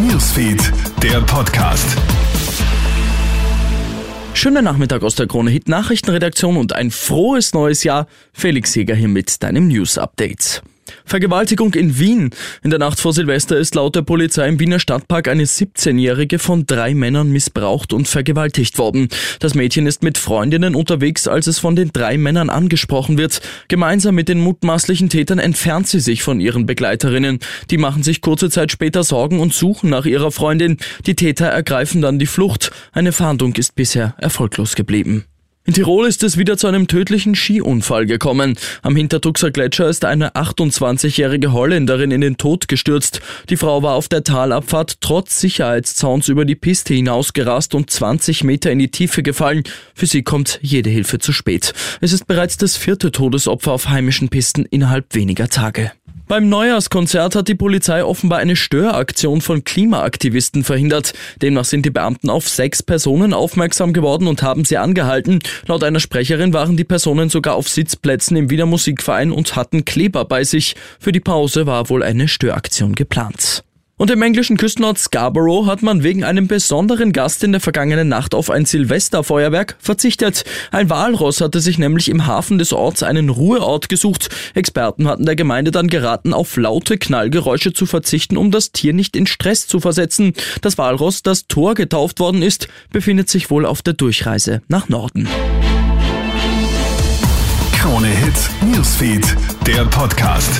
Newsfeed, der Podcast. Schönen Nachmittag aus der Krone Hit Nachrichtenredaktion und ein frohes neues Jahr. Felix Jäger hier mit deinem News Update. Vergewaltigung in Wien. In der Nacht vor Silvester ist laut der Polizei im Wiener Stadtpark eine 17-Jährige von drei Männern missbraucht und vergewaltigt worden. Das Mädchen ist mit Freundinnen unterwegs, als es von den drei Männern angesprochen wird. Gemeinsam mit den mutmaßlichen Tätern entfernt sie sich von ihren Begleiterinnen. Die machen sich kurze Zeit später Sorgen und suchen nach ihrer Freundin. Die Täter ergreifen dann die Flucht. Eine Fahndung ist bisher erfolglos geblieben. In Tirol ist es wieder zu einem tödlichen Skiunfall gekommen. Am Hintertuxer Gletscher ist eine 28-jährige Holländerin in den Tod gestürzt. Die Frau war auf der Talabfahrt trotz Sicherheitszauns über die Piste hinausgerast und 20 Meter in die Tiefe gefallen. Für sie kommt jede Hilfe zu spät. Es ist bereits das vierte Todesopfer auf heimischen Pisten innerhalb weniger Tage. Beim Neujahrskonzert hat die Polizei offenbar eine Störaktion von Klimaaktivisten verhindert. Demnach sind die Beamten auf sechs Personen aufmerksam geworden und haben sie angehalten. Laut einer Sprecherin waren die Personen sogar auf Sitzplätzen im Wiener Musikverein und hatten Kleber bei sich. Für die Pause war wohl eine Störaktion geplant. Und im englischen Küstenort Scarborough hat man wegen einem besonderen Gast in der vergangenen Nacht auf ein Silvesterfeuerwerk verzichtet. Ein Walross hatte sich nämlich im Hafen des Orts einen Ruheort gesucht. Experten hatten der Gemeinde dann geraten, auf laute Knallgeräusche zu verzichten, um das Tier nicht in Stress zu versetzen. Das Walross, das Tor getauft worden ist, befindet sich wohl auf der Durchreise nach Norden. Krone Hits, Newsfeed, der Podcast.